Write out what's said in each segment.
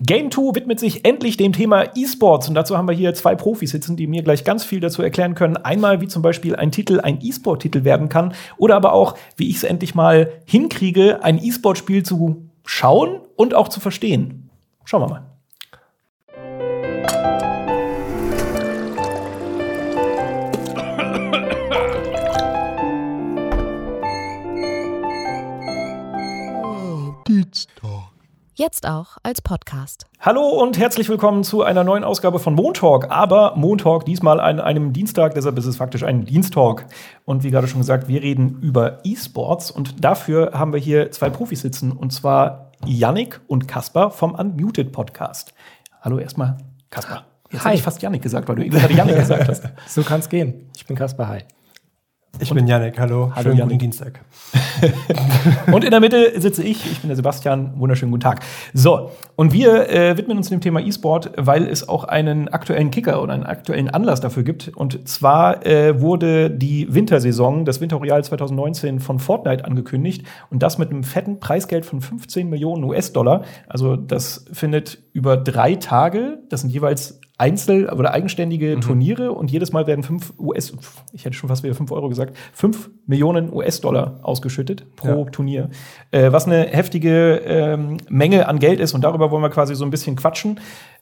Game 2 widmet sich endlich dem Thema E-Sports und dazu haben wir hier zwei Profis sitzen, die mir gleich ganz viel dazu erklären können. Einmal, wie zum Beispiel ein Titel ein E-Sport-Titel werden kann oder aber auch, wie ich es endlich mal hinkriege, ein E-Sport-Spiel zu schauen und auch zu verstehen. Schauen wir mal. Jetzt auch als Podcast. Hallo und herzlich willkommen zu einer neuen Ausgabe von Montalk. Aber Montalk diesmal an einem Dienstag, deshalb ist es faktisch ein Diensttalk. Und wie gerade schon gesagt, wir reden über E-Sports und dafür haben wir hier zwei Profis sitzen und zwar Yannick und Kaspar vom Unmuted Podcast. Hallo erstmal, Kaspar. Jetzt habe ich fast Yannick gesagt, weil du eben gerade Yannick gesagt hast. So kann es gehen. Ich bin Kaspar, hi. Ich und bin Janik, hallo. Hallo Schönen Janik. Dienstag. und in der Mitte sitze ich, ich bin der Sebastian. Wunderschönen guten Tag. So, und wir äh, widmen uns dem Thema E-Sport, weil es auch einen aktuellen Kicker oder einen aktuellen Anlass dafür gibt. Und zwar äh, wurde die Wintersaison, das Winterroyal 2019 von Fortnite angekündigt und das mit einem fetten Preisgeld von 15 Millionen US-Dollar. Also das findet über drei Tage, das sind jeweils Einzel- oder eigenständige mhm. Turniere und jedes Mal werden fünf US, ich hätte schon fast wieder fünf Euro gesagt, fünf Millionen US-Dollar ausgeschüttet pro ja. Turnier. Äh, was eine heftige ähm, Menge an Geld ist und darüber wollen wir quasi so ein bisschen quatschen,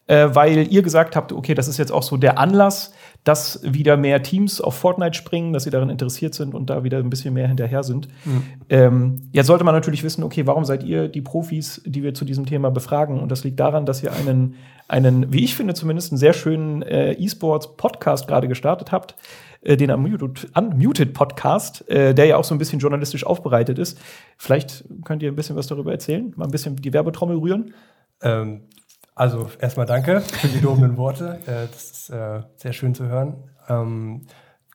äh, weil ihr gesagt habt, okay, das ist jetzt auch so der Anlass, dass wieder mehr Teams auf Fortnite springen, dass sie daran interessiert sind und da wieder ein bisschen mehr hinterher sind. Mhm. Ähm, jetzt sollte man natürlich wissen, okay, warum seid ihr die Profis, die wir zu diesem Thema befragen? Und das liegt daran, dass ihr einen, einen wie ich finde zumindest, einen sehr schönen äh, E-Sports-Podcast gerade gestartet habt, äh, den Unmuted, Unmuted Podcast, äh, der ja auch so ein bisschen journalistisch aufbereitet ist. Vielleicht könnt ihr ein bisschen was darüber erzählen, mal ein bisschen die Werbetrommel rühren. Ähm, also erstmal danke für die lobenden Worte. Äh, das ist äh, sehr schön zu hören. Ähm,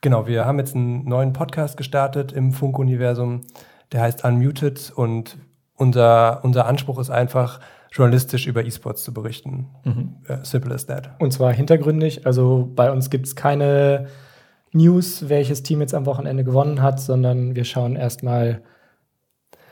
genau, wir haben jetzt einen neuen Podcast gestartet im Funk-Universum. Der heißt Unmuted und unser, unser Anspruch ist einfach, journalistisch über E-Sports zu berichten. Mhm. Uh, simple as that. Und zwar hintergründig. Also bei uns gibt es keine News, welches Team jetzt am Wochenende gewonnen hat, sondern wir schauen erstmal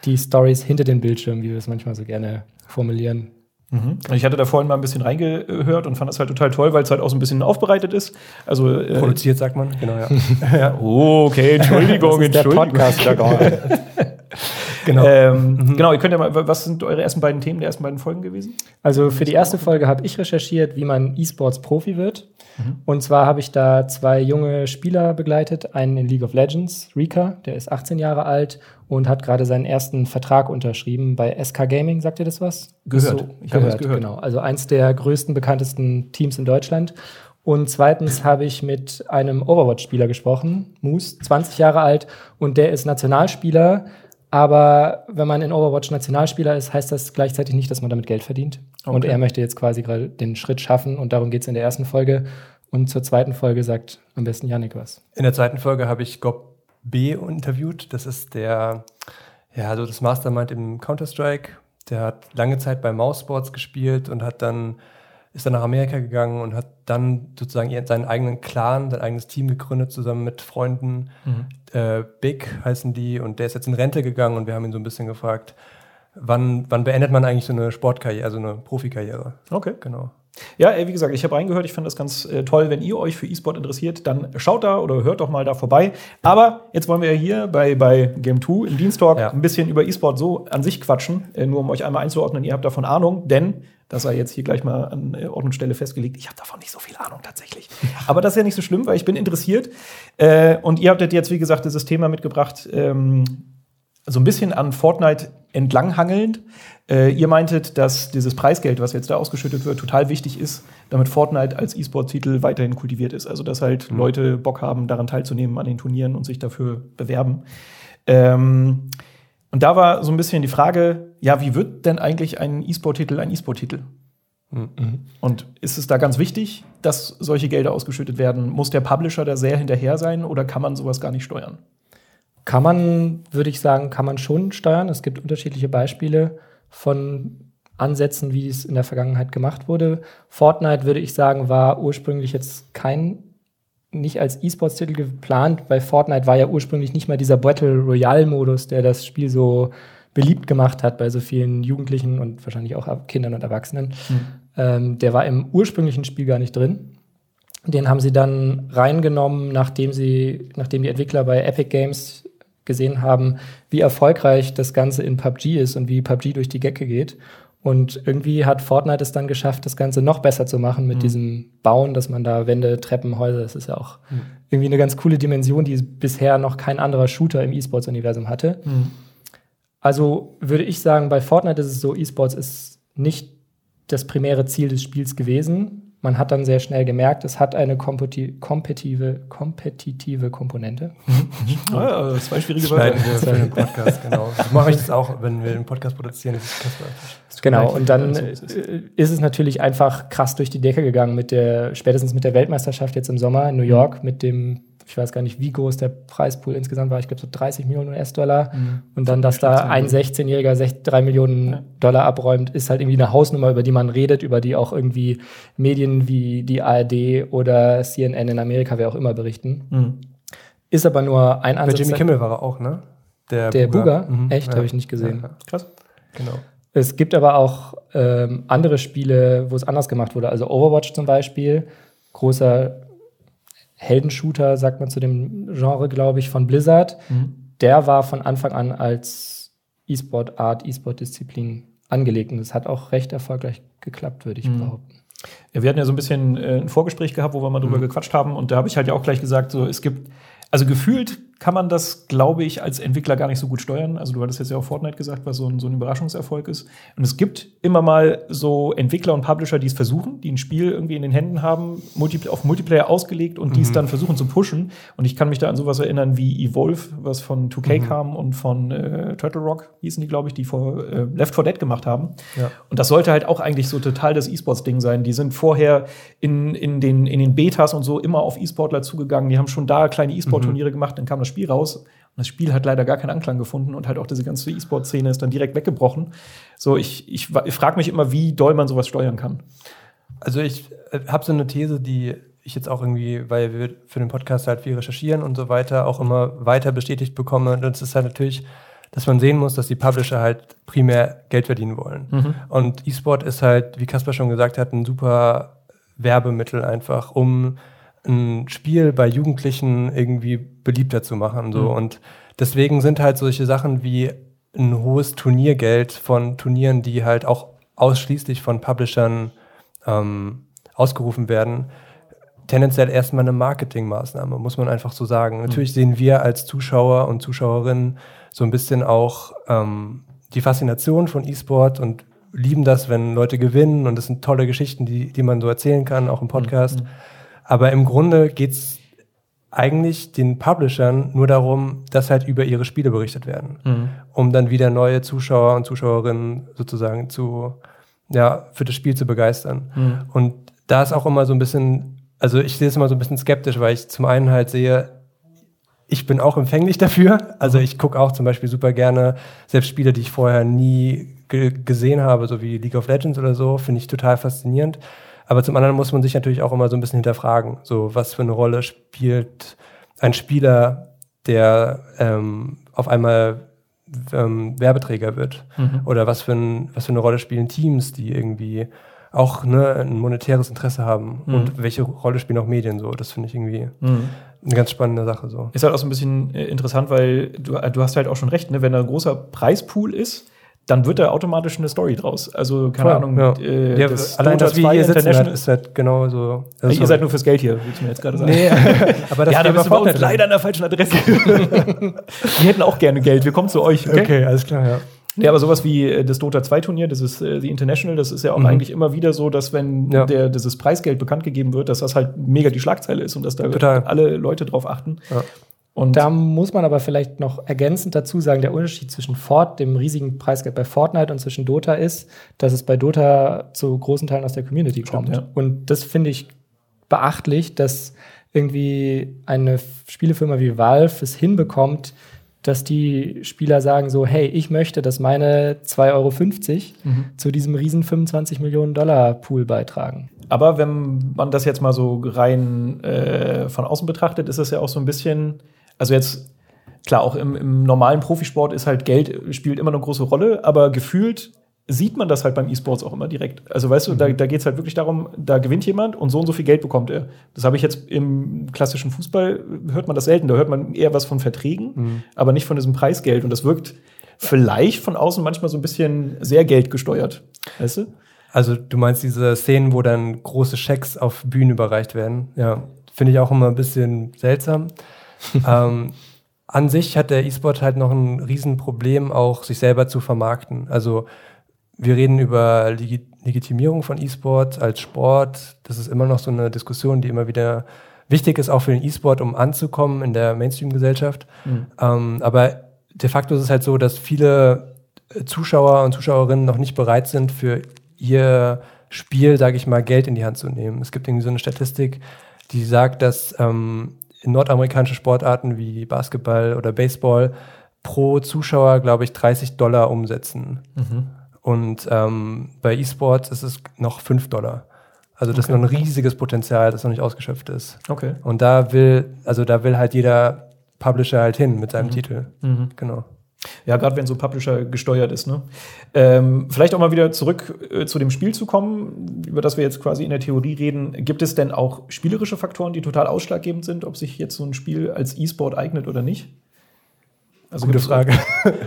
die Stories hinter den Bildschirmen, wie wir es manchmal so gerne formulieren. Mhm. Ich hatte da vorhin mal ein bisschen reingehört und fand das halt total toll, weil es halt auch so ein bisschen aufbereitet ist. Also äh, produziert sagt man, genau ja. ja. Oh, okay, Entschuldigung, das ist Entschuldigung. Der Podcast genau. Ähm, mhm. Genau, ihr könnt ja mal, was sind eure ersten beiden Themen der ersten beiden Folgen gewesen? Also für die erste Folge habe ich recherchiert, wie man E-Sports-Profi wird. Mhm. Und zwar habe ich da zwei junge Spieler begleitet, einen in League of Legends, Rika, der ist 18 Jahre alt und hat gerade seinen ersten Vertrag unterschrieben bei SK Gaming. Sagt ihr das was? Gehört. So, ich gehört, gehört, genau. Also eins der größten, bekanntesten Teams in Deutschland. Und zweitens habe ich mit einem Overwatch-Spieler gesprochen, Moose, 20 Jahre alt, und der ist Nationalspieler. Aber wenn man in Overwatch Nationalspieler ist, heißt das gleichzeitig nicht, dass man damit Geld verdient. Okay. Und er möchte jetzt quasi gerade den Schritt schaffen und darum geht es in der ersten Folge. Und zur zweiten Folge sagt am besten Yannick was. In der zweiten Folge habe ich Gob B interviewt. Das ist der, ja, so das Mastermind im Counter-Strike. Der hat lange Zeit bei Mousesports gespielt und hat dann, ist dann nach Amerika gegangen und hat dann sozusagen seinen eigenen Clan, sein eigenes Team gegründet, zusammen mit Freunden. Mhm. Äh, Big heißen die und der ist jetzt in Rente gegangen und wir haben ihn so ein bisschen gefragt, wann, wann beendet man eigentlich so eine Sportkarriere, also eine Profikarriere? Okay. Genau. Ja, wie gesagt, ich habe reingehört, ich fand das ganz äh, toll. Wenn ihr euch für E-Sport interessiert, dann schaut da oder hört doch mal da vorbei. Aber jetzt wollen wir ja hier bei, bei Game 2 im Diensttalk ja. ein bisschen über E-Sport so an sich quatschen, äh, nur um euch einmal einzuordnen. Ihr habt davon Ahnung, denn das sei jetzt hier gleich mal an äh, Ort und Stelle festgelegt. Ich habe davon nicht so viel Ahnung tatsächlich. Aber das ist ja nicht so schlimm, weil ich bin interessiert. Äh, und ihr habt jetzt, wie gesagt, dieses Thema mitgebracht, ähm, so ein bisschen an Fortnite entlanghangelnd. Äh, ihr meintet, dass dieses Preisgeld, was jetzt da ausgeschüttet wird, total wichtig ist, damit Fortnite als E-Sport-Titel weiterhin kultiviert ist. Also, dass halt mhm. Leute Bock haben, daran teilzunehmen an den Turnieren und sich dafür bewerben. Ähm, und da war so ein bisschen die Frage, ja, wie wird denn eigentlich ein E-Sport-Titel ein E-Sport-Titel? Mhm. Und ist es da ganz wichtig, dass solche Gelder ausgeschüttet werden? Muss der Publisher da sehr hinterher sein oder kann man sowas gar nicht steuern? Kann man, würde ich sagen, kann man schon steuern. Es gibt unterschiedliche Beispiele von Ansätzen, wie es in der Vergangenheit gemacht wurde. Fortnite, würde ich sagen, war ursprünglich jetzt kein, nicht als E-Sports-Titel geplant. Bei Fortnite war ja ursprünglich nicht mal dieser Battle Royale-Modus, der das Spiel so beliebt gemacht hat bei so vielen Jugendlichen und wahrscheinlich auch Kindern und Erwachsenen. Mhm. Ähm, der war im ursprünglichen Spiel gar nicht drin. Den haben sie dann reingenommen, nachdem sie, nachdem die Entwickler bei Epic Games gesehen haben, wie erfolgreich das Ganze in PUBG ist und wie PUBG durch die Decke geht. Und irgendwie hat Fortnite es dann geschafft, das Ganze noch besser zu machen mit mhm. diesem Bauen, dass man da Wände, Treppen, Häuser, das ist ja auch mhm. irgendwie eine ganz coole Dimension, die bisher noch kein anderer Shooter im E-Sports-Universum hatte. Mhm. Also würde ich sagen, bei Fortnite ist es so, E-Sports ist nicht das primäre Ziel des Spiels gewesen. Man hat dann sehr schnell gemerkt, es hat eine kompetitive, kompetitive Komponente. Mhm. ah, zwei schwierige Wörter. wir für den Podcast, genau. So mache ich das auch, wenn wir den Podcast produzieren. Genau, und dann ist es natürlich einfach krass durch die Decke gegangen mit der, spätestens mit der Weltmeisterschaft jetzt im Sommer in New York, mit dem ich weiß gar nicht, wie groß der Preispool insgesamt war, ich glaube so 30 Millionen US-Dollar. Mhm. Und dann, dass da ein 16-Jähriger 3 Millionen ja. Dollar abräumt, ist halt irgendwie eine Hausnummer, über die man redet, über die auch irgendwie Medien wie die ARD oder CNN in Amerika, wer auch immer berichten. Mhm. Ist aber nur ein Ansatz. Bei Jimmy Kimmel war er auch, ne? Der, der Buga? Mhm. Echt? Ja. Habe ich nicht gesehen. Ja. Krass. Genau. Es gibt aber auch ähm, andere Spiele, wo es anders gemacht wurde. Also Overwatch zum Beispiel, großer Heldenshooter, sagt man zu dem Genre, glaube ich, von Blizzard. Mhm. Der war von Anfang an als E-Sport-Art, E-Sport-Disziplin angelegt. Und das hat auch recht erfolgreich geklappt, würde ich mhm. behaupten. Ja, wir hatten ja so ein bisschen äh, ein Vorgespräch gehabt, wo wir mal drüber mhm. gequatscht haben. Und da habe ich halt ja auch gleich gesagt, so es gibt, also gefühlt kann man das, glaube ich, als Entwickler gar nicht so gut steuern. Also du hattest jetzt ja auch Fortnite gesagt, was so ein, so ein Überraschungserfolg ist. Und es gibt immer mal so Entwickler und Publisher, die es versuchen, die ein Spiel irgendwie in den Händen haben, auf Multiplayer ausgelegt und mhm. die es mhm. dann versuchen zu pushen. Und ich kann mich da an sowas erinnern wie Evolve, was von 2K mhm. kam und von äh, Turtle Rock hießen die, glaube ich, die vor äh, Left 4 Dead gemacht haben. Ja. Und das sollte halt auch eigentlich so total das E-Sports-Ding sein. Die sind vorher in, in, den, in den Betas und so immer auf E-Sportler zugegangen. Die haben schon da kleine E-Sport-Turniere mhm. gemacht, dann kam das Spiel raus. Und das Spiel hat leider gar keinen Anklang gefunden und halt auch diese ganze E-Sport-Szene ist dann direkt weggebrochen. So, ich, ich, ich frage mich immer, wie doll man sowas steuern kann. Also ich äh, habe so eine These, die ich jetzt auch irgendwie, weil wir für den Podcast halt viel recherchieren und so weiter, auch immer weiter bestätigt bekomme. Und das ist halt natürlich, dass man sehen muss, dass die Publisher halt primär Geld verdienen wollen. Mhm. Und E-Sport ist halt, wie Kasper schon gesagt hat, ein super Werbemittel einfach, um ein Spiel bei Jugendlichen irgendwie beliebter zu machen. So. Mhm. Und deswegen sind halt solche Sachen wie ein hohes Turniergeld von Turnieren, die halt auch ausschließlich von Publishern ähm, ausgerufen werden, tendenziell erstmal eine Marketingmaßnahme, muss man einfach so sagen. Mhm. Natürlich sehen wir als Zuschauer und Zuschauerinnen so ein bisschen auch ähm, die Faszination von E-Sport und lieben das, wenn Leute gewinnen und das sind tolle Geschichten, die, die man so erzählen kann, auch im Podcast. Mhm. Aber im Grunde geht's eigentlich den Publishern nur darum, dass halt über ihre Spiele berichtet werden, mhm. um dann wieder neue Zuschauer und Zuschauerinnen sozusagen zu, ja, für das Spiel zu begeistern. Mhm. Und da ist auch immer so ein bisschen, also ich sehe es immer so ein bisschen skeptisch, weil ich zum einen halt sehe, ich bin auch empfänglich dafür. Also mhm. ich gucke auch zum Beispiel super gerne selbst Spiele, die ich vorher nie gesehen habe, so wie League of Legends oder so, finde ich total faszinierend. Aber zum anderen muss man sich natürlich auch immer so ein bisschen hinterfragen, so was für eine Rolle spielt ein Spieler, der ähm, auf einmal ähm, Werbeträger wird? Mhm. Oder was für, ein, was für eine Rolle spielen Teams, die irgendwie auch ne, ein monetäres Interesse haben? Mhm. Und welche Rolle spielen auch Medien so? Das finde ich irgendwie mhm. eine ganz spannende Sache so. Ist halt auch so ein bisschen äh, interessant, weil du, du hast halt auch schon recht, ne? wenn da ein großer Preispool ist, dann wird da automatisch eine Story draus. Also, keine Voll, Ahnung, ja. Äh, ja, das allein das, wie ihr sitzen ist halt genau so. Also ihr seid nur fürs Geld hier, willst du mir jetzt gerade sagen. Nee, aber das ja, da bist du bei uns leider an der falschen Adresse. wir hätten auch gerne Geld, wir kommen zu euch. Okay, okay alles klar, ja. Ja, aber sowas wie äh, das Dota 2 Turnier, das ist äh, die International, das ist ja auch mhm. eigentlich immer wieder so, dass wenn ja. der, dieses Preisgeld bekannt gegeben wird, dass das halt mega die Schlagzeile ist und dass da Total. alle Leute drauf achten. Ja. Und da muss man aber vielleicht noch ergänzend dazu sagen, der Unterschied zwischen Fort, dem riesigen Preisgeld bei Fortnite und zwischen Dota ist, dass es bei Dota zu großen Teilen aus der Community Stimmt, kommt. Ja. Und das finde ich beachtlich, dass irgendwie eine Spielefirma wie Valve es hinbekommt, dass die Spieler sagen so, hey, ich möchte, dass meine 2,50 Euro mhm. zu diesem riesen 25 Millionen Dollar Pool beitragen. Aber wenn man das jetzt mal so rein äh, von außen betrachtet, ist es ja auch so ein bisschen also jetzt klar, auch im, im normalen Profisport ist halt Geld spielt immer eine große Rolle, aber gefühlt sieht man das halt beim E-Sports auch immer direkt. Also weißt du, da, da geht es halt wirklich darum, da gewinnt jemand und so und so viel Geld bekommt er. Das habe ich jetzt im klassischen Fußball, hört man das selten. Da hört man eher was von Verträgen, Mhm. aber nicht von diesem Preisgeld. Und das wirkt vielleicht von außen manchmal so ein bisschen sehr geldgesteuert. Weißt du? Also du meinst diese Szenen, wo dann große Schecks auf Bühnen überreicht werden? Ja, finde ich auch immer ein bisschen seltsam. ähm, an sich hat der E-Sport halt noch ein Riesenproblem, auch sich selber zu vermarkten. Also wir reden über Legi Legitimierung von E-Sport als Sport. Das ist immer noch so eine Diskussion, die immer wieder wichtig ist, auch für den E-Sport, um anzukommen in der Mainstream-Gesellschaft. Ähm, aber de facto ist es halt so, dass viele Zuschauer und Zuschauerinnen noch nicht bereit sind, für ihr Spiel, sage ich mal, Geld in die Hand zu nehmen. Es gibt irgendwie so eine Statistik, die sagt, dass ähm, in nordamerikanischen Sportarten wie Basketball oder Baseball pro Zuschauer, glaube ich, 30 Dollar umsetzen. Und ähm, bei E-Sports ist es noch 5 Dollar. Also das ist noch ein riesiges Potenzial, das noch nicht ausgeschöpft ist. Okay. Und da will, also da will halt jeder Publisher halt hin mit seinem Titel. Genau. Ja, gerade wenn so Publisher gesteuert ist. Ne? Ähm, vielleicht auch mal wieder zurück äh, zu dem Spiel zu kommen, über das wir jetzt quasi in der Theorie reden. Gibt es denn auch spielerische Faktoren, die total ausschlaggebend sind, ob sich jetzt so ein Spiel als E-Sport eignet oder nicht? Also Gute Frage.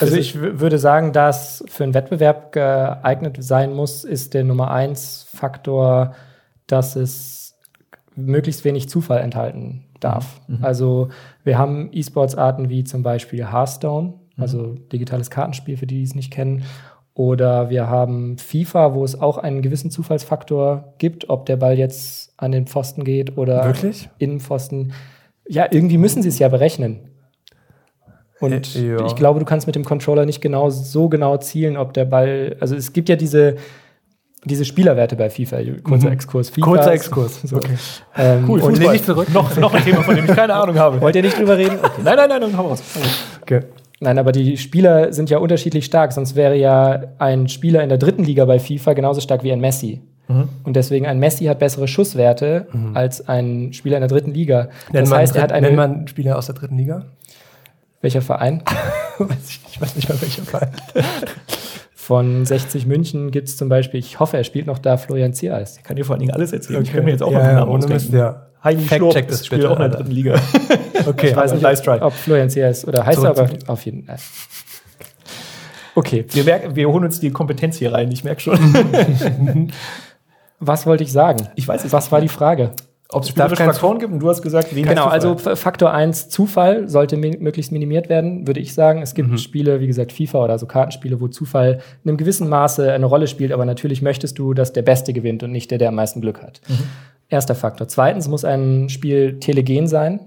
Also ich würde sagen, dass für einen Wettbewerb geeignet sein muss, ist der Nummer eins Faktor, dass es möglichst wenig Zufall enthalten darf. Also wir haben E-Sports-Arten wie zum Beispiel Hearthstone, also digitales Kartenspiel für die, die es nicht kennen. Oder wir haben FIFA, wo es auch einen gewissen Zufallsfaktor gibt, ob der Ball jetzt an den Pfosten geht oder Wirklich? in den Pfosten. Ja, irgendwie müssen sie es ja berechnen. Und Äh, ja. ich glaube, du kannst mit dem Controller nicht genau so genau zielen, ob der Ball. Also es gibt ja diese, diese Spielerwerte bei FIFA. Kurzer Mhm. Exkurs. FIFA Kurzer Exkurs. So. Okay. Ähm, Cool, und lehn dich zurück. Noch, noch ein Thema, von dem ich keine Ahnung habe. wollt ihr nicht drüber reden? Okay. Nein, nein, nein, dann hau raus. okay. Nein, aber die Spieler sind ja unterschiedlich stark. Sonst wäre ja ein Spieler in der dritten Liga bei FIFA genauso stark wie ein Messi. Mhm. Und deswegen ein Messi hat bessere Schusswerte als ein Spieler in der dritten Liga. Nennt Das man, heißt, er hat eine. nennt man Spieler aus der dritten Liga? welcher Verein? weiß ich, nicht, ich weiß nicht mal welcher Fall. Von 60 München gibt es zum Beispiel, ich hoffe, er spielt noch da, Florian Ziereis. Ich kann dir vor allen Dingen alles erzählen. Ich kann mir jetzt auch ja, mal einen ja, Namen ohne ausdenken. Mist, ja. Heini Fact Schlurp check das spielt bitte, auch in der dritten Liga. Okay, Ich weiß nicht, nice ob, ob Florian Ziereis oder heißt er Zurück aber auf jeden Fall. Okay, Wir, merken, wir holen uns die Kompetenz hier rein, ich merke schon. was wollte ich sagen? Ich weiß es Was war die Frage? Ob es kein Faktoren gibt und du hast gesagt, wenig Genau, also Faktor 1 Zufall sollte mi möglichst minimiert werden, würde ich sagen. Es gibt Spiele, wie gesagt, FIFA oder so Kartenspiele, wo Zufall in einem gewissen Maße eine Rolle spielt, aber natürlich möchtest du, dass der Beste gewinnt und nicht der, der am meisten Glück hat. Erster Faktor. Zweitens muss ein Spiel telegen sein.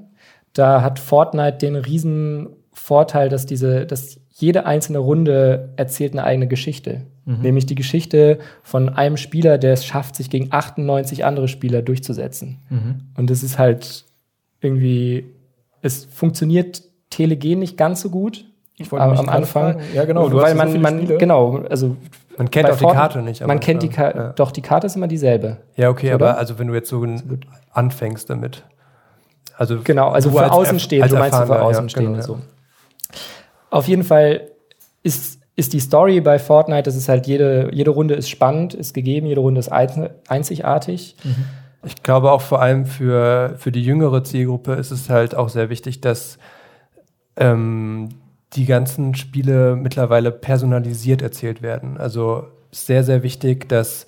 Da hat Fortnite den riesen Vorteil, dass diese, dass jede einzelne Runde erzählt eine eigene Geschichte. Nämlich die Geschichte von einem Spieler, der es schafft, sich gegen 98 andere Spieler durchzusetzen. Und das ist halt irgendwie, es funktioniert telegen nicht ganz so gut. Ich wollte am, Anfang. fragen. Ja, genau, du hast weil ja so man, man Spiele. genau, also Man kennt auch die Fortnite- Karte nicht. aber- man kennt die Karte, Ja. doch die Karte ist immer dieselbe. Ja, okay, Oder? aber also wenn du jetzt so anfängst damit. Also Genau, also für als- Außenstehende, als du meinst du für Erfahrener, ja, Außenstehende genau, so. Auf jeden Fall ist, ist die Story bei Fortnite, das ist halt jede, jede Runde ist spannend, ist gegeben, jede Runde ist ein- einzigartig. Ich glaube auch vor allem für, für die jüngere Zielgruppe ist es halt auch sehr wichtig, dass ähm, die ganzen Spiele mittlerweile personalisiert erzählt werden. Also sehr, sehr wichtig, dass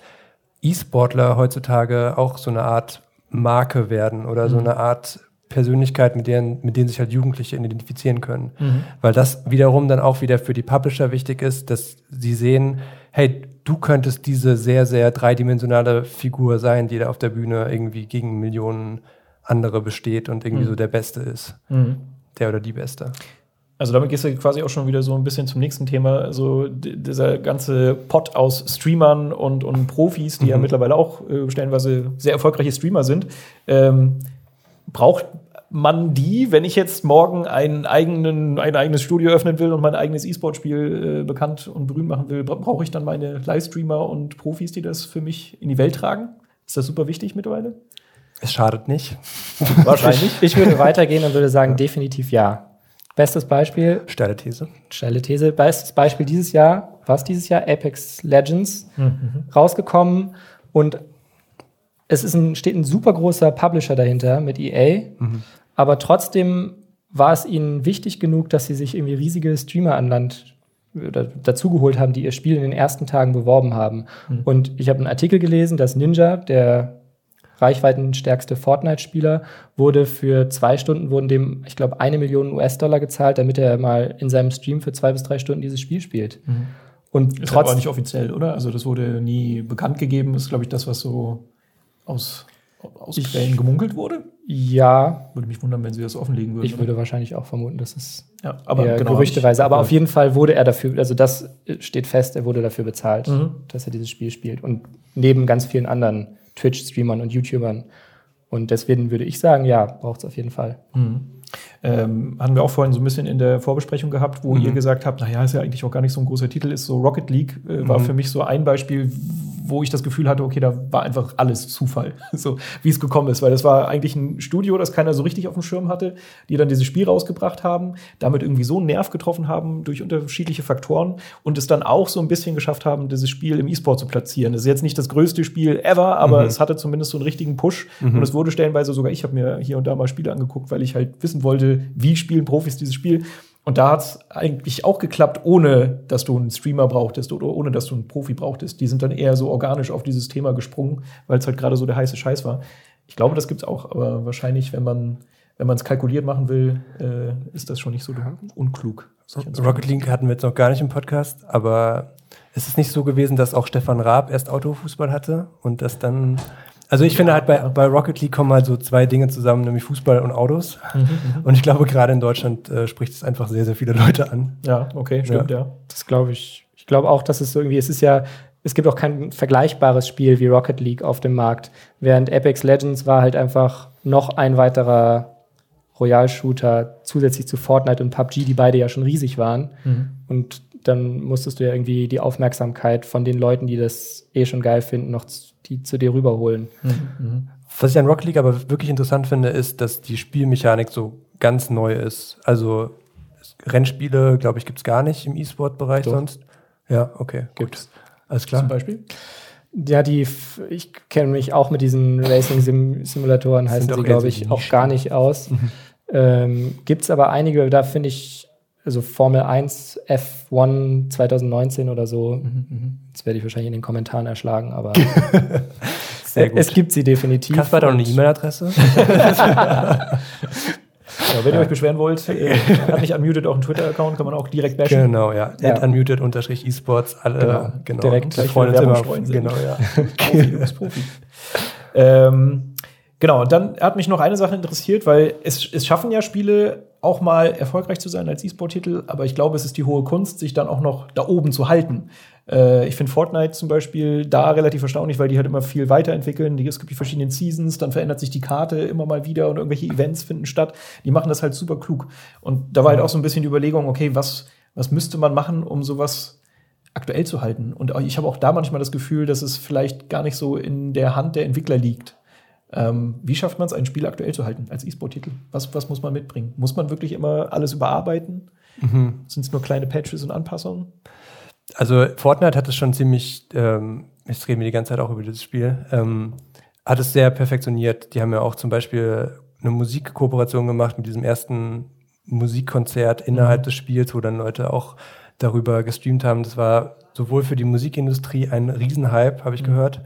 E-Sportler heutzutage auch so eine Art Marke werden oder so eine Art Persönlichkeit, mit denen, mit denen sich halt Jugendliche identifizieren können. Weil das wiederum dann auch wieder für die Publisher wichtig ist, dass sie sehen, hey, du könntest diese sehr, sehr dreidimensionale Figur sein, die da auf der Bühne irgendwie gegen Millionen andere besteht und irgendwie so der Beste ist. Der oder die Beste. Also damit gehst du quasi auch schon wieder so ein bisschen zum nächsten Thema. Also d- dieser ganze Pot aus Streamern und, und Profis, die ja mittlerweile auch äh, stellenweise sehr erfolgreiche Streamer sind. Ähm, braucht man die, wenn ich jetzt morgen einen eigenen, ein eigenes Studio öffnen will und mein eigenes E-Sport-Spiel äh, bekannt und berühmt machen will, bra- brauche ich dann meine Livestreamer und Profis, die das für mich in die Welt tragen? Ist das super wichtig mittlerweile? Es schadet nicht. Wahrscheinlich. Ich würde weitergehen und würde sagen, definitiv ja. Bestes Beispiel. Steile These. Steile These. Bestes Beispiel dieses Jahr, was dieses Jahr? Apex Legends mhm. rausgekommen und es ist ein, steht ein super großer Publisher dahinter mit EA, mhm. aber trotzdem war es ihnen wichtig genug, dass sie sich irgendwie riesige Streamer an Land oder dazugeholt haben, die ihr Spiel in den ersten Tagen beworben haben. Mhm. Und ich habe einen Artikel gelesen, dass Ninja, der reichweitenstärkste Fortnite-Spieler, wurde für zwei Stunden, wurden dem, ich glaube, eine Million US-Dollar gezahlt, damit er mal in seinem Stream für zwei bis drei Stunden dieses Spiel spielt. Mhm. Und ist trotz aber nicht offiziell, oder? Also das wurde nie bekannt gegeben, ist, glaube ich, das, was so aus, aus ich, Quellen gemunkelt wurde. Ja. Würde mich wundern, wenn sie das offenlegen würden. Ich oder? würde wahrscheinlich auch vermuten, dass es ja, aber genau, gerüchteweise. Aber auf jeden Fall wurde er dafür, also das steht fest, er wurde dafür bezahlt, mhm. dass er dieses Spiel spielt. Und neben ganz vielen anderen Twitch-Streamern und YouTubern. Und deswegen würde ich sagen, ja, braucht es auf jeden Fall. Mhm. Ähm, hatten wir auch vorhin so ein bisschen in der Vorbesprechung gehabt, wo mhm. ihr gesagt habt, naja, ist ja eigentlich auch gar nicht so ein großer Titel, ist so Rocket League, äh, war mhm. für mich so ein Beispiel, wo ich das Gefühl hatte, okay, da war einfach alles Zufall, so wie es gekommen ist, weil das war eigentlich ein Studio, das keiner so richtig auf dem Schirm hatte, die dann dieses Spiel rausgebracht haben, damit irgendwie so einen Nerv getroffen haben durch unterschiedliche Faktoren und es dann auch so ein bisschen geschafft haben, dieses Spiel im E-Sport zu platzieren. Das ist jetzt nicht das größte Spiel ever, aber mhm. es hatte zumindest so einen richtigen Push mhm. und es wurde stellenweise sogar, ich habe mir hier und da mal Spiele angeguckt, weil ich halt wissen wollte, wie spielen Profis dieses Spiel. Und da hat es eigentlich auch geklappt, ohne dass du einen Streamer brauchtest oder ohne dass du einen Profi brauchtest. Die sind dann eher so organisch auf dieses Thema gesprungen, weil es halt gerade so der heiße Scheiß war. Ich glaube, das gibt es auch, aber wahrscheinlich, wenn man wenn man es kalkuliert machen will, äh, ist das schon nicht so unklug. Rocket League hatten wir jetzt noch gar nicht im Podcast, aber ist es nicht so gewesen, dass auch Stefan Raab erst Autofußball hatte und das dann also ich finde halt bei, bei Rocket League kommen halt so zwei Dinge zusammen, nämlich Fußball und Autos. Mhm, mhm. und ich glaube, gerade in Deutschland äh, spricht es einfach sehr, sehr viele Leute an. Ja, okay, stimmt, ja. ja. Das glaube ich. Ich glaube auch, dass es irgendwie, es ist ja, es gibt auch kein vergleichbares Spiel wie Rocket League auf dem Markt. Während Apex Legends war halt einfach noch ein weiterer Royal-Shooter zusätzlich zu Fortnite und PUBG, die beide ja schon riesig waren. Mhm. Und dann musstest du ja irgendwie die Aufmerksamkeit von den Leuten, die das eh schon geil finden, noch die zu dir rüberholen. Mhm. Was ich an Rocket League aber wirklich interessant finde, ist, dass die Spielmechanik so ganz neu ist. Also Rennspiele, glaube ich, gibt es gar nicht im E-Sport-Bereich sonst. Ja, okay, gibt's. Alles klar. Zum Beispiel? Ja, die, ich kenne mich auch mit diesen Racing-Simulatoren, heißen sie, glaube ich, auch gar nicht aus. Mhm. Ähm, Gibt es aber einige, da finde ich also Formel 1 F1 2019 oder so. Mhm, mhm. Das werde ich wahrscheinlich in den Kommentaren erschlagen, aber es gibt sie definitiv. Kasper hat auch eine E-Mail-Adresse. Ja, wenn ihr euch beschweren wollt, äh, hat nicht unmuted auch einen Twitter-Account, kann man auch direkt bashen. Genau, ja. ja. unmuted unterstrich esports, alle, genau. genau. Direkt. Wir freuen uns immer. Freuen genau, ja. Profi, du bist Profi. ähm, genau, dann hat mich noch eine Sache interessiert, weil es, es schaffen ja Spiele auch mal erfolgreich zu sein als E-Sport-Titel, aber ich glaube, es ist die hohe Kunst, sich dann auch noch da oben zu halten. Äh, ich finde Fortnite zum Beispiel da relativ erstaunlich, weil die halt immer viel weiterentwickeln. Es gibt die verschiedenen Seasons, dann verändert sich die Karte immer mal wieder und irgendwelche Events finden statt. Die machen das halt super klug. Und da war halt auch so ein bisschen die Überlegung, okay, was, was müsste man machen, um sowas aktuell zu halten? Und ich habe auch da manchmal das Gefühl, dass es vielleicht gar nicht so in der Hand der Entwickler liegt. Ähm, wie schafft man es, ein Spiel aktuell zu halten als E-Sport-Titel? Was, was muss man mitbringen? Muss man wirklich immer alles überarbeiten? Mhm. Sind es nur kleine Patches und Anpassungen? Also Fortnite hat es schon ziemlich, ähm, ich rede mir die ganze Zeit auch über dieses Spiel, ähm, hat es sehr perfektioniert. Die haben ja auch zum Beispiel eine Musikkooperation gemacht mit diesem ersten Musikkonzert innerhalb mhm. des Spiels, wo dann Leute auch darüber gestreamt haben. Das war sowohl für die Musikindustrie ein Riesenhype, habe ich mhm. gehört,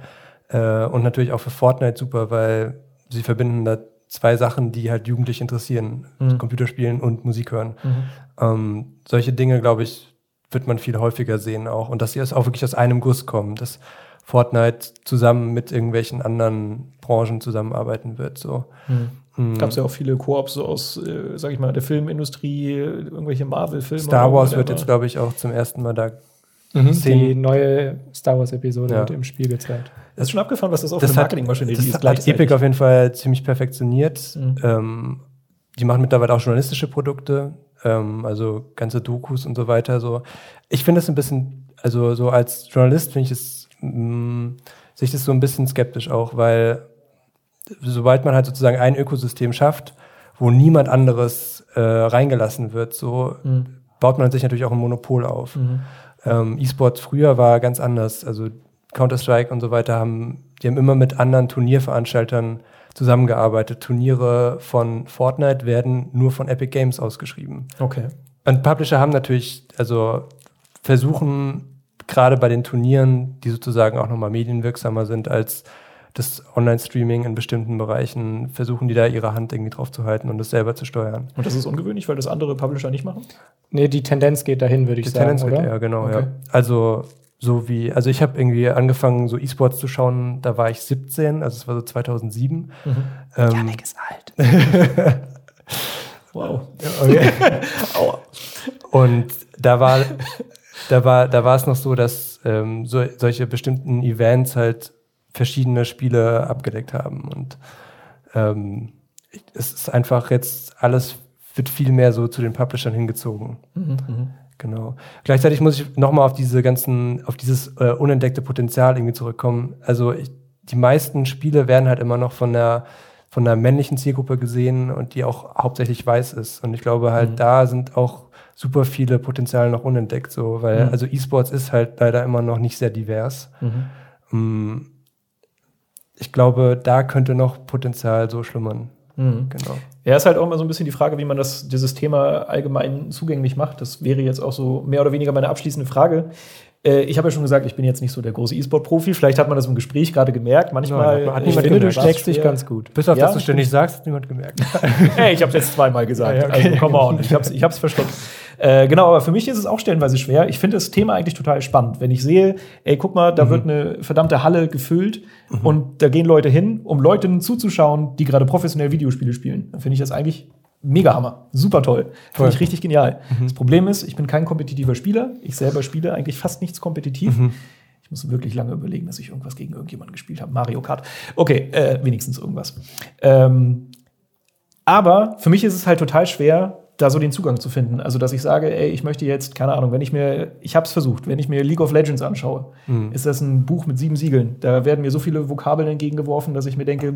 äh, und natürlich auch für Fortnite super, weil sie verbinden da zwei Sachen, die halt Jugendliche interessieren: mhm. Computerspielen und Musik hören. Mhm. Ähm, solche Dinge, glaube ich, wird man viel häufiger sehen auch. Und dass sie auch wirklich aus einem Guss kommen, dass Fortnite zusammen mit irgendwelchen anderen Branchen zusammenarbeiten wird. So. Mhm. Mhm. Gab es ja auch viele Koops so aus, äh, sag ich mal, der Filmindustrie, irgendwelche Marvel-Filme. Star Wars wird jetzt, glaube ich, auch zum ersten Mal da mhm. die neue Star Wars-Episode ja. im Spiel gezeigt. Das ist schon abgefahren, was das auch das für Marketingmaschinerie ist. Das hat Epic auf jeden Fall ziemlich perfektioniert. Mhm. Ähm, die machen mittlerweile auch journalistische Produkte, ähm, also ganze Dokus und so weiter. So. Ich finde es ein bisschen, also so als Journalist finde ich es, mh, sehe ich das so ein bisschen skeptisch auch, weil sobald man halt sozusagen ein Ökosystem schafft, wo niemand anderes äh, reingelassen wird, so mhm. baut man sich natürlich auch ein Monopol auf. Mhm. Ähm, E-Sports früher war ganz anders. Also Counter-Strike und so weiter haben, die haben immer mit anderen Turnierveranstaltern zusammengearbeitet. Turniere von Fortnite werden nur von Epic Games ausgeschrieben. Okay. Und Publisher haben natürlich, also versuchen gerade bei den Turnieren, die sozusagen auch nochmal medienwirksamer sind als das Online-Streaming in bestimmten Bereichen, versuchen die da ihre Hand irgendwie drauf zu halten und das selber zu steuern. Und das ist ungewöhnlich, weil das andere Publisher nicht machen? Nee, die Tendenz geht dahin, würde ich die sagen. Die Tendenz oder? geht, ja, genau, okay. ja. Also so wie, also ich habe irgendwie angefangen, so E-Sports zu schauen, da war ich 17, also es war so 2007. Mhm. Ähm, Janik ist alt. wow. Okay. Und da war, da war, da war es noch so, dass ähm, so, solche bestimmten Events halt verschiedene Spiele abgedeckt haben. Und ähm, es ist einfach jetzt alles wird viel mehr so zu den Publishern hingezogen. Mhm, mh. Genau. Gleichzeitig muss ich nochmal auf diese ganzen, auf dieses äh, unentdeckte Potenzial irgendwie zurückkommen. Also ich, die meisten Spiele werden halt immer noch von der von der männlichen Zielgruppe gesehen und die auch hauptsächlich weiß ist. Und ich glaube halt, mhm. da sind auch super viele Potenziale noch unentdeckt, so, weil, mhm. also E-Sports ist halt leider immer noch nicht sehr divers. Mhm. Ich glaube, da könnte noch Potenzial so schlummern. Mhm. Genau. Ja, ist halt auch immer so ein bisschen die Frage, wie man das, dieses Thema allgemein zugänglich macht. Das wäre jetzt auch so mehr oder weniger meine abschließende Frage. Äh, ich habe ja schon gesagt, ich bin jetzt nicht so der große E-Sport-Profi. Vielleicht hat man das im Gespräch gerade gemerkt. Manchmal ja, hat niemand finde, du steckst dich ganz gut. Bis auf ja, das du ständig sagst, hat niemand gemerkt. hey, ich habe es jetzt zweimal gesagt. Ja, okay. Also, come on. Ich habe es ich verstanden. Äh, genau, aber für mich ist es auch stellenweise schwer. Ich finde das Thema eigentlich total spannend. Wenn ich sehe, ey, guck mal, da mhm. wird eine verdammte Halle gefüllt mhm. und da gehen Leute hin, um Leuten zuzuschauen, die gerade professionell Videospiele spielen. Dann finde ich das eigentlich mega Hammer. Super toll. Finde ich richtig genial. Mhm. Das Problem ist, ich bin kein kompetitiver Spieler. Ich selber spiele eigentlich fast nichts kompetitiv. Mhm. Ich muss wirklich lange überlegen, dass ich irgendwas gegen irgendjemanden gespielt habe. Mario Kart. Okay, äh, wenigstens irgendwas. Ähm, aber für mich ist es halt total schwer, da so den Zugang zu finden. Also, dass ich sage, ey, ich möchte jetzt, keine Ahnung, wenn ich mir, ich habe es versucht, wenn ich mir League of Legends anschaue, mhm. ist das ein Buch mit sieben Siegeln. Da werden mir so viele Vokabeln entgegengeworfen, dass ich mir denke,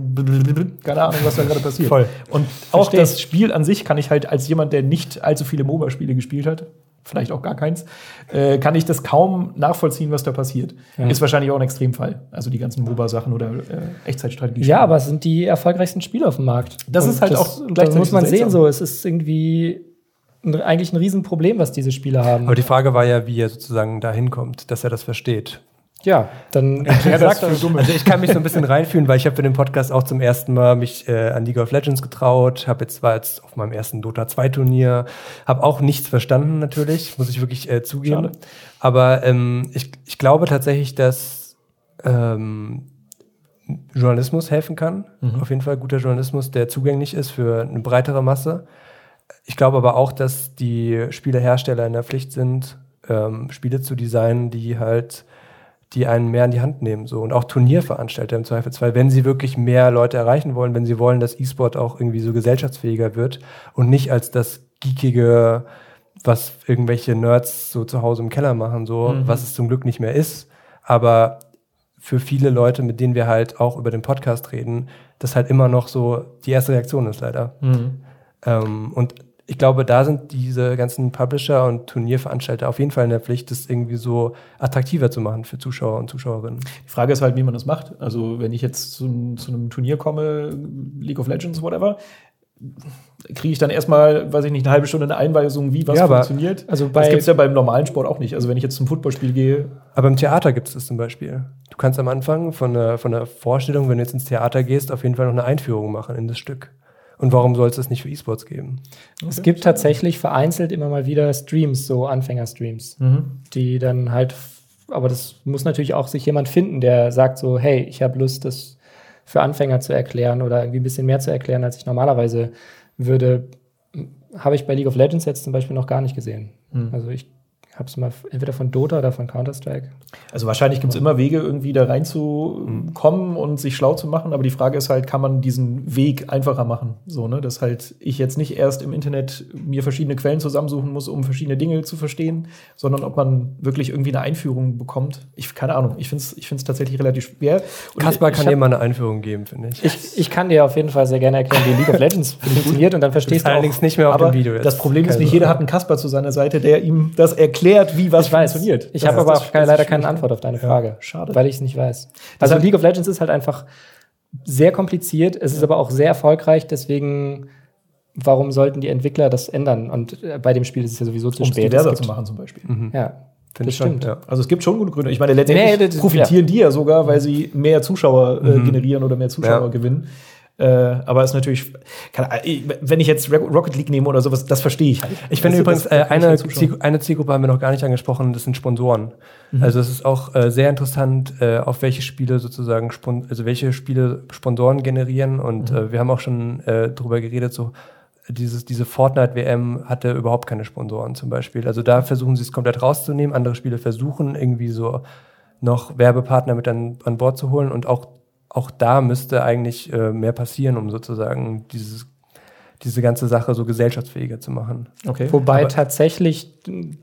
keine Ahnung, was da gerade passiert. Voll. Und auch das Spiel an sich kann ich halt als jemand, der nicht allzu viele MOBA-Spiele gespielt hat, vielleicht auch gar keins, äh, kann ich das kaum nachvollziehen, was da passiert. Ja. Ist wahrscheinlich auch ein Extremfall. Also die ganzen MOBA-Sachen oder äh, Echtzeitstrategie. Ja, aber es sind die erfolgreichsten Spiele auf dem Markt. Das Und ist halt das, auch gleichzeitig. Das muss man sehen, so. Es ist irgendwie ein, eigentlich ein Riesenproblem, was diese Spiele haben. Aber die Frage war ja, wie er sozusagen da hinkommt, dass er das versteht. Ja, dann ja, das das. Also ich kann mich so ein bisschen reinfühlen, weil ich habe für den Podcast auch zum ersten Mal mich äh, an League of Legends getraut, habe jetzt war jetzt auf meinem ersten Dota 2 Turnier, habe auch nichts verstanden natürlich, muss ich wirklich äh, zugeben. Schade. Aber ähm, ich, ich glaube tatsächlich, dass ähm, Journalismus helfen kann. Mhm. Auf jeden Fall guter Journalismus, der zugänglich ist für eine breitere Masse. Ich glaube aber auch, dass die Spielehersteller in der Pflicht sind, ähm, Spiele zu designen, die halt die einen mehr in die Hand nehmen. So. Und auch Turnierveranstalter im Zweifelsfall, wenn sie wirklich mehr Leute erreichen wollen, wenn sie wollen, dass E-Sport auch irgendwie so gesellschaftsfähiger wird und nicht als das geekige, was irgendwelche Nerds so zu Hause im Keller machen, so, mhm. was es zum Glück nicht mehr ist. Aber für viele Leute, mit denen wir halt auch über den Podcast reden, das halt immer noch so die erste Reaktion ist leider. Mhm. Ähm, und ich glaube, da sind diese ganzen Publisher und Turnierveranstalter auf jeden Fall in der Pflicht, das irgendwie so attraktiver zu machen für Zuschauer und Zuschauerinnen. Die Frage ist halt, wie man das macht. Also, wenn ich jetzt zu, zu einem Turnier komme, League of Legends, whatever, kriege ich dann erstmal, weiß ich nicht, eine halbe Stunde eine Einweisung, wie was ja, funktioniert. Also bei, das gibt es ja beim normalen Sport auch nicht. Also wenn ich jetzt zum Footballspiel gehe. Aber im Theater gibt es das zum Beispiel. Du kannst am Anfang von der, von der Vorstellung, wenn du jetzt ins Theater gehst, auf jeden Fall noch eine Einführung machen in das Stück. Und warum soll es das nicht für E-Sports geben? Okay. Es gibt tatsächlich vereinzelt immer mal wieder Streams, so Anfängerstreams, mhm. die dann halt, aber das muss natürlich auch sich jemand finden, der sagt so, hey, ich habe Lust, das für Anfänger zu erklären oder irgendwie ein bisschen mehr zu erklären, als ich normalerweise würde. Habe ich bei League of Legends jetzt zum Beispiel noch gar nicht gesehen. Mhm. Also ich habe es mal entweder von Dota oder von Counter-Strike. Also wahrscheinlich gibt es immer Wege, irgendwie da reinzukommen und sich schlau zu machen. Aber die Frage ist halt, kann man diesen Weg einfacher machen? So, ne? Dass halt ich jetzt nicht erst im Internet mir verschiedene Quellen zusammensuchen muss, um verschiedene Dinge zu verstehen, sondern ob man wirklich irgendwie eine Einführung bekommt. Ich, keine Ahnung, ich finde es ich find's tatsächlich relativ schwer. Und Kaspar kann dir mal eine Einführung geben, finde ich. ich. Ich kann dir auf jeden Fall sehr gerne erklären, wie League of Legends funktioniert und dann verstehst du allerdings nicht mehr auf dem Video jetzt. Das Problem ist, nicht jeder hat einen Kasper zu seiner Seite, der ihm das erklärt, wie was ich funktioniert. Ich habe aber auch keine, leider keine Antwort auf deine Frage. Ja, schade. Weil ich es nicht weiß. Also League of Legends ist halt einfach sehr kompliziert. Es ist aber auch sehr erfolgreich. Deswegen, warum sollten die Entwickler das ändern? Und äh, bei dem Spiel ist es ja sowieso zu um spät. diverser zu machen zum Beispiel. Mhm. Ja. Finde das stimmt. Ja. Also es gibt schon gute Gründe. Ich meine, letztendlich nee, das, profitieren ja. die ja sogar, weil sie mehr Zuschauer äh, mhm. generieren oder mehr Zuschauer ja. gewinnen. Äh, aber ist natürlich, kann, wenn ich jetzt Rocket League nehme oder sowas, das verstehe ich halt. Ich finde übrigens, äh, eine, Ziel, eine Zielgruppe haben wir noch gar nicht angesprochen, das sind Sponsoren. Mhm. Also es ist auch äh, sehr interessant, äh, auf welche Spiele sozusagen, also welche Spiele Sponsoren generieren. Und mhm. Äh, wir haben auch schon äh, drüber geredet, so dieses, diese Fortnite-WM hatte überhaupt keine Sponsoren zum Beispiel. Also da versuchen sie es komplett rauszunehmen. Andere Spiele versuchen irgendwie so noch Werbepartner mit an, an Bord zu holen und auch auch da müsste eigentlich äh, mehr passieren, um sozusagen dieses, diese ganze Sache so gesellschaftsfähiger zu machen. Okay. Wobei Aber tatsächlich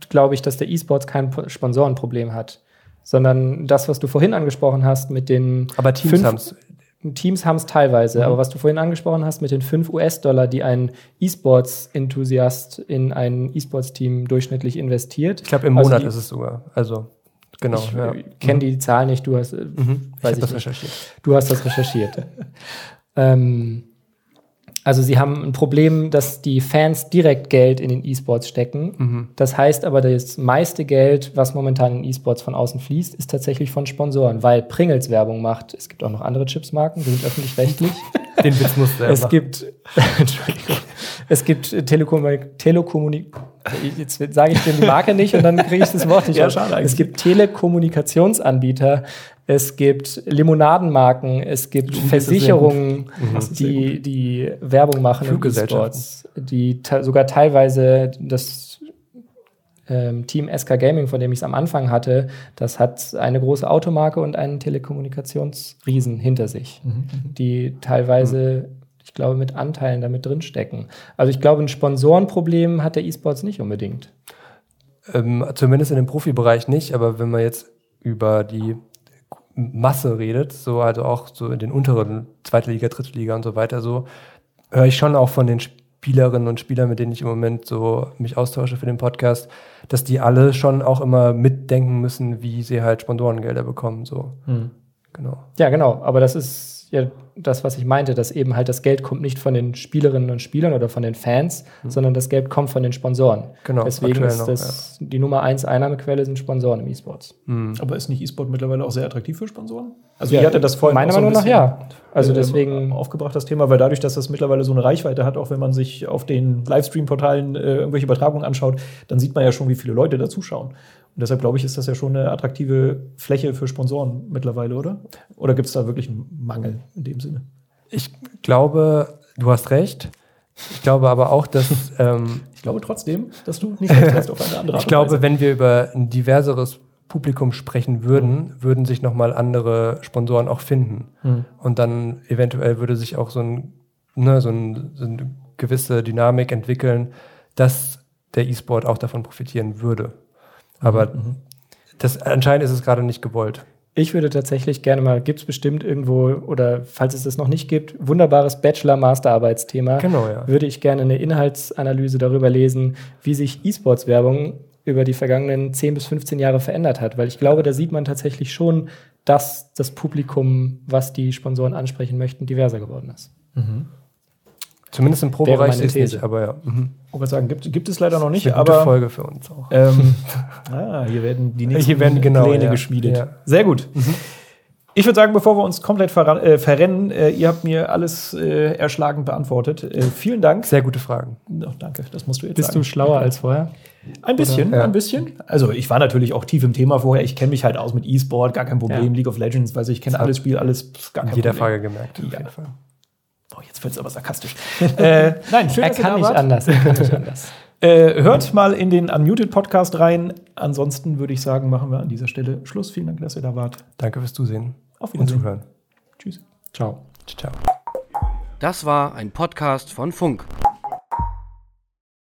glaube ich, dass der E-Sports kein Sponsorenproblem hat, sondern das, was du vorhin angesprochen hast mit den. Aber Teams haben es. Teams haben es teilweise, mhm. aber was du vorhin angesprochen hast mit den 5 US-Dollar, die ein E-Sports-Enthusiast in ein E-Sports-Team durchschnittlich investiert. Ich glaube, im also Monat ist es sogar. Also Genau. Ich ja. kenne mhm. die Zahl nicht, du hast, äh, mhm. weiß ich, ich das nicht. recherchiert. Du hast das recherchiert. ähm, also sie haben ein Problem, dass die Fans direkt Geld in den E-Sports stecken. Mhm. Das heißt aber, das meiste Geld, was momentan in E-Sports von außen fließt, ist tatsächlich von Sponsoren, weil Pringles Werbung macht. Es gibt auch noch andere Chipsmarken, die sind öffentlich-rechtlich. Den Witz muss der Es gibt, Entschuldigung, es gibt Telekommunik, Telekommunik jetzt sage ich dir die Marke nicht und dann kriege ich das Wort nicht. ja, schade Es gibt Telekommunikationsanbieter, es gibt Limonadenmarken, es gibt Versicherungen, mhm. die, die Werbung machen in E-Sports, die sogar teilweise das ähm, Team SK Gaming, von dem ich es am Anfang hatte, das hat eine große Automarke und einen Telekommunikationsriesen hinter sich, mhm. mhm. die teilweise mhm ich glaube, mit Anteilen damit drinstecken. Also ich glaube, ein Sponsorenproblem hat der E-Sports nicht unbedingt. Ähm, zumindest in dem Profibereich nicht, aber wenn man jetzt über die Masse redet, so also auch so in den unteren zweite Liga, dritte Liga und so weiter, so höre ich schon auch von den Spielerinnen und Spielern, mit denen ich im Moment so mich austausche für den Podcast, dass die alle schon auch immer mitdenken müssen, wie sie halt Sponsorengelder bekommen, so. Hm. Genau. Ja, genau. Aber das ist ja das, was ich meinte, dass eben halt das Geld kommt nicht von den Spielerinnen und Spielern oder von den Fans, mhm. sondern das Geld kommt von den Sponsoren. Genau. Deswegen ist das noch, ja. die Nummer eins Einnahmequelle sind Sponsoren im E-Sports. Mhm. Aber ist nicht E-Sport mittlerweile auch sehr attraktiv für Sponsoren? Also ja, ihr hattet das vorhin meiner Meinung so nach ja. Also äh, deswegen aufgebracht das Thema, weil dadurch, dass das mittlerweile so eine Reichweite hat, auch wenn man sich auf den Livestream-Portalen äh, irgendwelche Übertragungen anschaut, dann sieht man ja schon, wie viele Leute da zuschauen. Und deshalb glaube ich, ist das ja schon eine attraktive Fläche für Sponsoren mittlerweile, oder? Oder gibt es da wirklich einen Mangel in dem Sinne? Ich glaube, du hast recht. Ich glaube aber auch, dass. Ähm, ich glaube trotzdem, dass du nicht recht hast auf eine andere Art Ich glaube, wenn wir über ein diverseres Publikum sprechen würden, mhm. würden sich nochmal andere Sponsoren auch finden. Mhm. Und dann eventuell würde sich auch so, ein, ne, so, ein, so eine gewisse Dynamik entwickeln, dass der E-Sport auch davon profitieren würde. Aber mhm. das, anscheinend ist es gerade nicht gewollt. Ich würde tatsächlich gerne mal, gibt es bestimmt irgendwo, oder falls es das noch nicht gibt, wunderbares Bachelor-Masterarbeitsthema. Genau, ja. Würde ich gerne eine Inhaltsanalyse darüber lesen, wie sich E-Sports-Werbung über die vergangenen 10 bis 15 Jahre verändert hat. Weil ich glaube, da sieht man tatsächlich schon, dass das Publikum, was die Sponsoren ansprechen möchten, diverser geworden ist. Mhm. Zumindest im Pro-Bereich ist nicht, aber ja. Mhm. Ich sagen, gibt, gibt es leider noch nicht, eine aber. Folge für uns auch. Ähm, ah, hier werden die nächsten hier werden, genau, Pläne ja. geschmiedet. Ja. Sehr gut. Mhm. Ich würde sagen, bevor wir uns komplett ver äh, verrennen, äh, ihr habt mir alles äh, erschlagend beantwortet. Äh, vielen Dank. Sehr gute Fragen. Oh, danke, das musst du jetzt Bist sagen. du schlauer als vorher? Ein bisschen, ja. ein bisschen. Also ich war natürlich auch tief im Thema vorher. Ich kenne mich halt aus mit E-Sport, gar kein Problem. Ja. League of Legends, weiß ich, kenne alles Spiel, alles, pff, gar kein Jeder Problem. Frage gemerkt. Ja. Auf jeden Fall. Oh, jetzt wird es aber sarkastisch. äh, nein, schön, er dass kann ihr da nicht wart. anders. Er kann nicht anders. Äh, hört mal in den Unmuted Podcast rein. Ansonsten würde ich sagen, machen wir an dieser Stelle Schluss. Vielen Dank, dass ihr da wart. Danke fürs Zusehen. Auf und Wiedersehen. Zuhören. Tschüss. Ciao. Ciao. Das war ein Podcast von Funk.